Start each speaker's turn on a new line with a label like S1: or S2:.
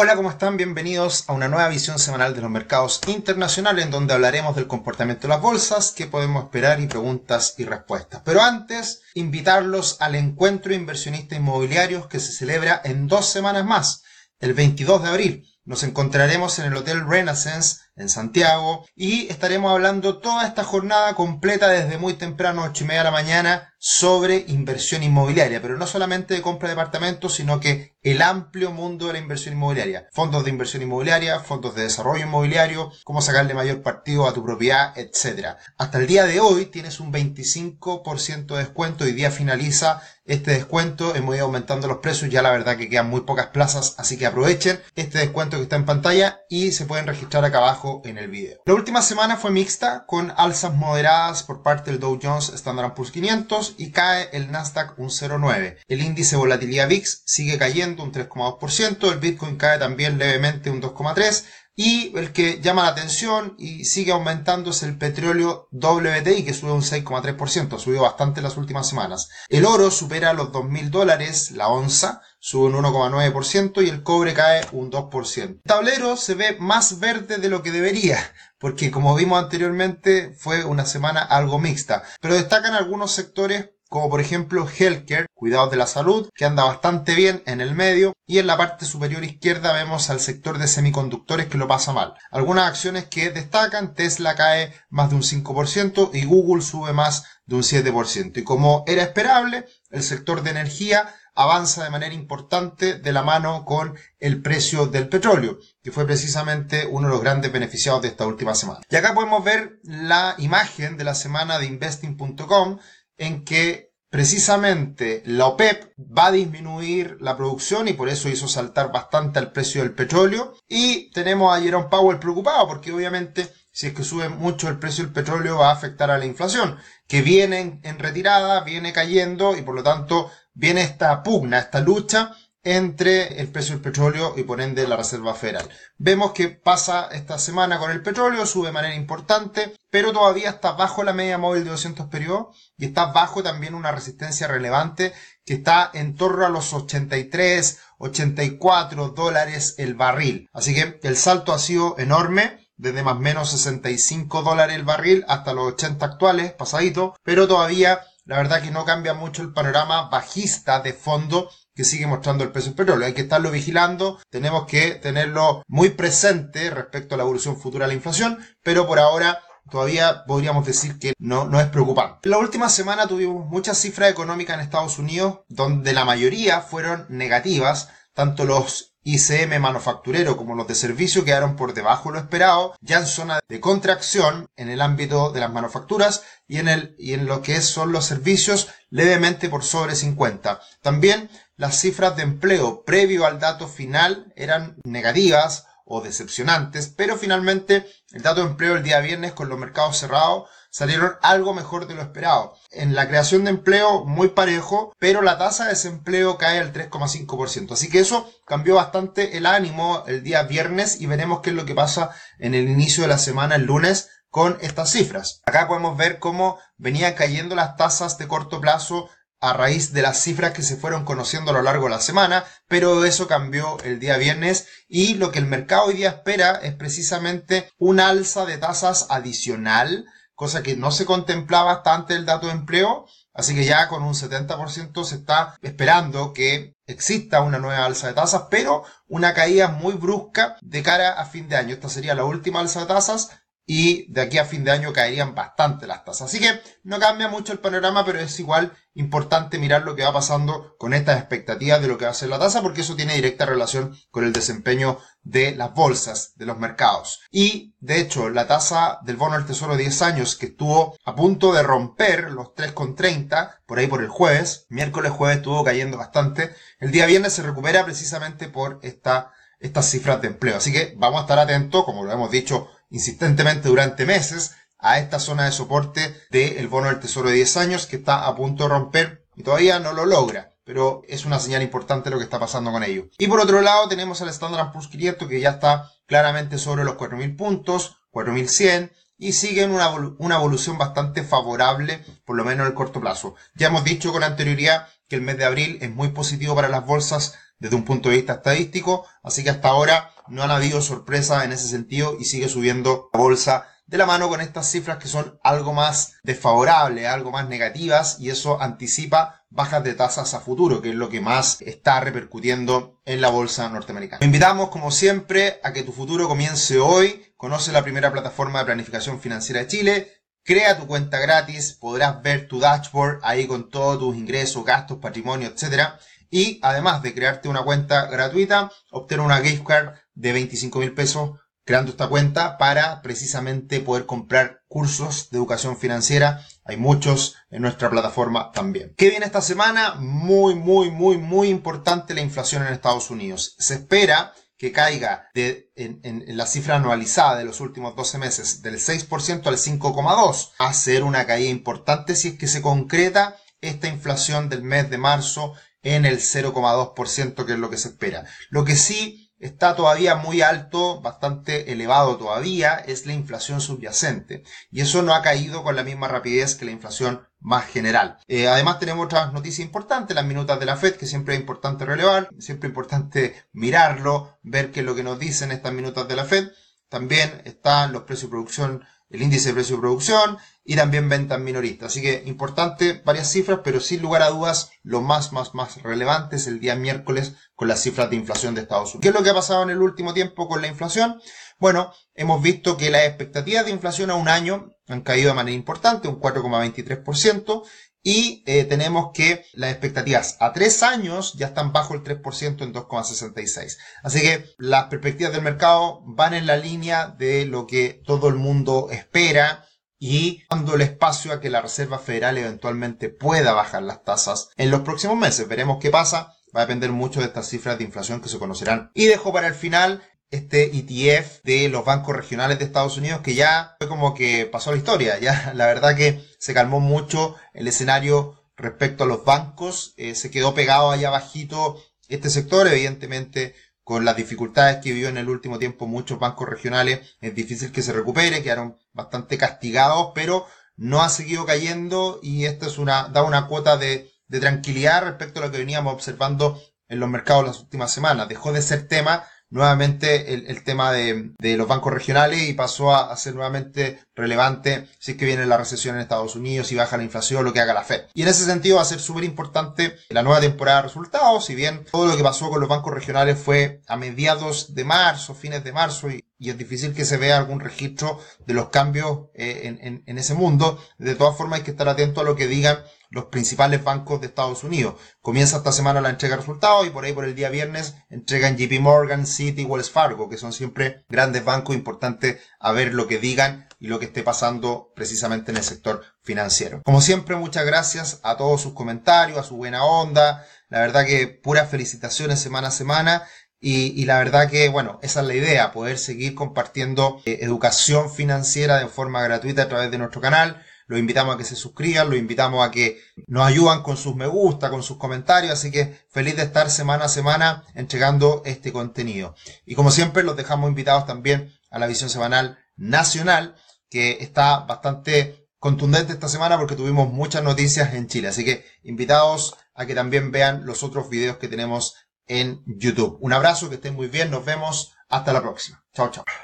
S1: Hola, ¿cómo están? Bienvenidos a una nueva visión semanal de los mercados internacionales en donde hablaremos del comportamiento de las bolsas, qué podemos esperar y preguntas y respuestas. Pero antes, invitarlos al encuentro de inversionistas inmobiliarios que se celebra en dos semanas más, el 22 de abril. Nos encontraremos en el Hotel Renaissance en Santiago y estaremos hablando toda esta jornada completa desde muy temprano, 8 y media de la mañana, sobre inversión inmobiliaria, pero no solamente de compra de departamentos, sino que el amplio mundo de la inversión inmobiliaria. Fondos de inversión inmobiliaria, fondos de desarrollo inmobiliario, cómo sacarle mayor partido a tu propiedad, etc. Hasta el día de hoy tienes un 25% de descuento y día finaliza este descuento. Hemos ido aumentando los precios, ya la verdad que quedan muy pocas plazas, así que aprovechen este descuento que está en pantalla y se pueden registrar acá abajo en el video. La última semana fue mixta con alzas moderadas por parte del Dow Jones Standard Poor's 500 y cae el Nasdaq un 0,9. El índice volatilidad VIX sigue cayendo un 3,2%, el Bitcoin cae también levemente un 2,3%, y el que llama la atención y sigue aumentando es el petróleo WTI, que sube un 6,3%, ha subido bastante en las últimas semanas. El oro supera los 2.000 dólares, la onza, sube un 1,9% y el cobre cae un 2%. El tablero se ve más verde de lo que debería, porque como vimos anteriormente fue una semana algo mixta, pero destacan algunos sectores como por ejemplo Healthcare, cuidados de la salud, que anda bastante bien en el medio, y en la parte superior izquierda vemos al sector de semiconductores que lo pasa mal. Algunas acciones que destacan, Tesla cae más de un 5% y Google sube más de un 7%. Y como era esperable, el sector de energía avanza de manera importante de la mano con el precio del petróleo, que fue precisamente uno de los grandes beneficiados de esta última semana. Y acá podemos ver la imagen de la semana de investing.com en que precisamente la OPEP va a disminuir la producción y por eso hizo saltar bastante el precio del petróleo. Y tenemos a Jerome Powell preocupado porque obviamente si es que sube mucho el precio del petróleo va a afectar a la inflación, que viene en retirada, viene cayendo y por lo tanto viene esta pugna, esta lucha entre el precio del petróleo y por ende la Reserva Federal. Vemos que pasa esta semana con el petróleo, sube de manera importante, pero todavía está bajo la media móvil de 200 periodos y está bajo también una resistencia relevante que está en torno a los 83, 84 dólares el barril. Así que el salto ha sido enorme desde más o menos 65 dólares el barril hasta los 80 actuales, pasadito, pero todavía la verdad que no cambia mucho el panorama bajista de fondo que sigue mostrando el precio del petróleo. Hay que estarlo vigilando, tenemos que tenerlo muy presente respecto a la evolución futura de la inflación, pero por ahora todavía podríamos decir que no, no es preocupante. La última semana tuvimos muchas cifras económicas en Estados Unidos, donde la mayoría fueron negativas, tanto los ICM manufacturero como los de servicio quedaron por debajo de lo esperado, ya en zona de contracción en el ámbito de las manufacturas y en, el, y en lo que son los servicios levemente por sobre 50. También las cifras de empleo previo al dato final eran negativas o decepcionantes, pero finalmente el dato de empleo el día viernes con los mercados cerrados salieron algo mejor de lo esperado. En la creación de empleo muy parejo, pero la tasa de desempleo cae al 3,5%. Así que eso cambió bastante el ánimo el día viernes y veremos qué es lo que pasa en el inicio de la semana el lunes con estas cifras. Acá podemos ver cómo venían cayendo las tasas de corto plazo a raíz de las cifras que se fueron conociendo a lo largo de la semana, pero eso cambió el día viernes y lo que el mercado hoy día espera es precisamente un alza de tasas adicional cosa que no se contemplaba hasta antes dato de empleo, así que ya con un 70% se está esperando que exista una nueva alza de tasas, pero una caída muy brusca de cara a fin de año. Esta sería la última alza de tasas y de aquí a fin de año caerían bastante las tasas. Así que no cambia mucho el panorama, pero es igual importante mirar lo que va pasando con estas expectativas de lo que va a ser la tasa, porque eso tiene directa relación con el desempeño de las bolsas, de los mercados. Y, de hecho, la tasa del bono del tesoro de 10 años que estuvo a punto de romper los 3,30, por ahí por el jueves, miércoles jueves estuvo cayendo bastante, el día viernes se recupera precisamente por esta, estas cifras de empleo. Así que vamos a estar atentos, como lo hemos dicho insistentemente durante meses a esta zona de soporte del bono del tesoro de 10 años que está a punto de romper y todavía no lo logra. Pero es una señal importante lo que está pasando con ello. Y por otro lado tenemos al Standard Poor's 500 que ya está claramente sobre los 4.000 puntos, 4.100 y sigue en una, una evolución bastante favorable, por lo menos en el corto plazo. Ya hemos dicho con anterioridad que el mes de abril es muy positivo para las bolsas desde un punto de vista estadístico, así que hasta ahora no han habido sorpresas en ese sentido y sigue subiendo la bolsa de la mano con estas cifras que son algo más desfavorables, algo más negativas y eso anticipa bajas de tasas a futuro, que es lo que más está repercutiendo en la bolsa norteamericana. Te invitamos, como siempre, a que tu futuro comience hoy. Conoce la primera plataforma de planificación financiera de Chile. Crea tu cuenta gratis, podrás ver tu dashboard ahí con todos tus ingresos, gastos, patrimonio, etc. Y además de crearte una cuenta gratuita, obtener una gift card de 25 mil pesos creando esta cuenta para precisamente poder comprar cursos de educación financiera. Hay muchos en nuestra plataforma también. ¿Qué viene esta semana? Muy, muy, muy, muy importante la inflación en Estados Unidos. Se espera que caiga de, en, la cifra anualizada de los últimos 12 meses del 6% al 5,2%. Va a ser una caída importante si es que se concreta esta inflación del mes de marzo en el 0,2% que es lo que se espera. Lo que sí está todavía muy alto, bastante elevado todavía, es la inflación subyacente. Y eso no ha caído con la misma rapidez que la inflación más general. Eh, además tenemos otras noticias importantes, las minutas de la Fed, que siempre es importante relevar, siempre es importante mirarlo, ver qué es lo que nos dicen estas minutas de la Fed. También están los precios de producción el índice de precio de producción y también ventas minoristas. Así que importante, varias cifras, pero sin lugar a dudas, lo más, más, más relevante es el día miércoles con las cifras de inflación de Estados Unidos. ¿Qué es lo que ha pasado en el último tiempo con la inflación? Bueno, hemos visto que las expectativas de inflación a un año han caído de manera importante, un 4,23%, y eh, tenemos que las expectativas a tres años ya están bajo el 3% en 2,66. Así que las perspectivas del mercado van en la línea de lo que todo el mundo espera y dando el espacio a que la Reserva Federal eventualmente pueda bajar las tasas en los próximos meses. Veremos qué pasa. Va a depender mucho de estas cifras de inflación que se conocerán. Y dejo para el final este ETF de los bancos regionales de Estados Unidos que ya fue como que pasó la historia. Ya la verdad que se calmó mucho el escenario respecto a los bancos. Eh, se quedó pegado allá bajito este sector. Evidentemente con las dificultades que vivió en el último tiempo muchos bancos regionales es difícil que se recupere. Quedaron bastante castigados pero no ha seguido cayendo y esto es una, da una cuota de, de tranquilidad respecto a lo que veníamos observando en los mercados las últimas semanas. Dejó de ser tema nuevamente el, tema de, los bancos regionales y pasó a, ser nuevamente relevante si es que viene la recesión en Estados Unidos y baja la inflación, lo que haga la Fed. Y en ese sentido va a ser súper importante la nueva temporada de resultados, si bien todo lo que pasó con los bancos regionales fue a mediados de marzo, fines de marzo y, es difícil que se vea algún registro de los cambios eh, en, en ese mundo. De todas formas hay que estar atento a lo que digan los principales bancos de Estados Unidos. Comienza esta semana la entrega de resultados y por ahí por el día viernes entregan JP Morgan, Citi, Wells Fargo, que son siempre grandes bancos importantes a ver lo que digan y lo que esté pasando precisamente en el sector financiero. Como siempre, muchas gracias a todos sus comentarios, a su buena onda. La verdad que puras felicitaciones semana a semana. Y, la verdad que, bueno, esa es la idea, poder seguir compartiendo eh, educación financiera de forma gratuita a través de nuestro canal los invitamos a que se suscriban, los invitamos a que nos ayudan con sus me gusta, con sus comentarios, así que feliz de estar semana a semana entregando este contenido. Y como siempre, los dejamos invitados también a la visión semanal nacional, que está bastante contundente esta semana porque tuvimos muchas noticias en Chile. Así que invitados a que también vean los otros videos que tenemos en YouTube. Un abrazo, que estén muy bien, nos vemos, hasta la próxima. Chao, chao.